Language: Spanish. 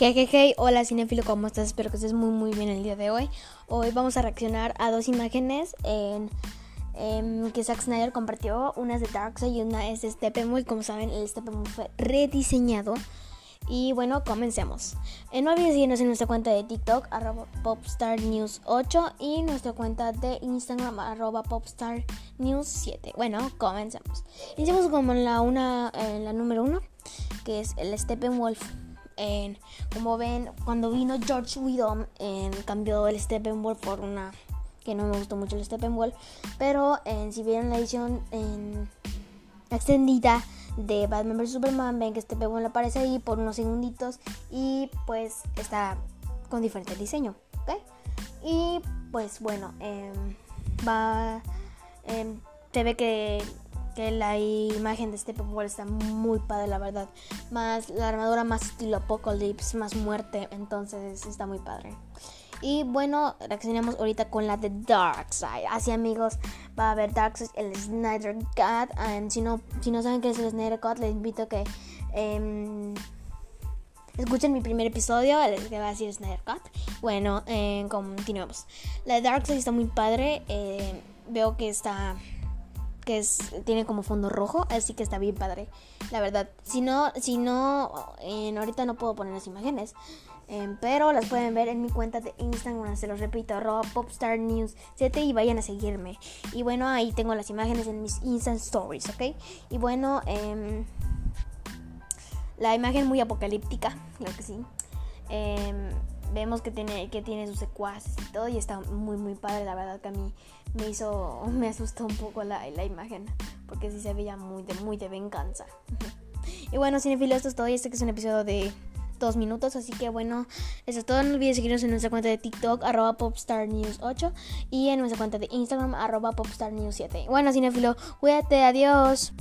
Hey, hey, hey, hola cinéfilo, ¿cómo estás? Espero que estés muy muy bien el día de hoy. Hoy vamos a reaccionar a dos imágenes en, em, que Zack Snyder compartió. Una es de Darkseid y una es de Steppenwolf. Como saben, el Steppenwolf fue rediseñado. Y bueno, comencemos. Eh, no olvides seguirnos en nuestra cuenta de TikTok, arroba popstarnews8 y nuestra cuenta de Instagram, arroba popstarnews7. Bueno, comencemos. Iniciamos como en la, una, en la número uno, que es el Steppenwolf como ven, cuando vino George en, cambió el Steppenwolf por una que no me gustó mucho el Steppenwolf, pero si vieron la edición en, extendida de Batman vs Superman, ven que Steppenwolf aparece ahí por unos segunditos y pues está con diferente diseño, ¿ok? Y pues bueno, eh, va, eh, se ve que que la imagen de Steppenwolf está muy padre, la verdad. Más la armadura más estilo Apocalypse, más muerte, entonces está muy padre. Y bueno, reaccionamos ahorita con la de Darkseid. Así amigos, va a haber Darkseid, el Snyder Cut. si, no, si no saben qué es el Snyder Cut, les invito a que eh, escuchen mi primer episodio, el que va a decir Snyder Cut. Bueno, eh, continuamos. La de Darkseid está muy padre. Eh, veo que está que es, tiene como fondo rojo, así que está bien padre, la verdad. Si no, si no, ahorita no puedo poner las imágenes, em, pero las pueden ver en mi cuenta de Instagram, se los repito, arroba popstarnews7 y vayan a seguirme. Y bueno, ahí tengo las imágenes en mis Instant Stories, ¿ok? Y bueno, em, la imagen muy apocalíptica, creo que sí. Em, vemos que tiene, que tiene sus secuaces y todo y está muy muy padre, la verdad que a mí me hizo, me asustó un poco la, la imagen, porque sí se veía muy de, muy de venganza. y bueno, cinefilos, esto es todo y este es un episodio de dos minutos, así que bueno, eso es todo, no olvides seguirnos en nuestra cuenta de TikTok, arroba popstarnews8 y en nuestra cuenta de Instagram, arroba popstarnews7. Bueno, cinefilo, cuídate, adiós.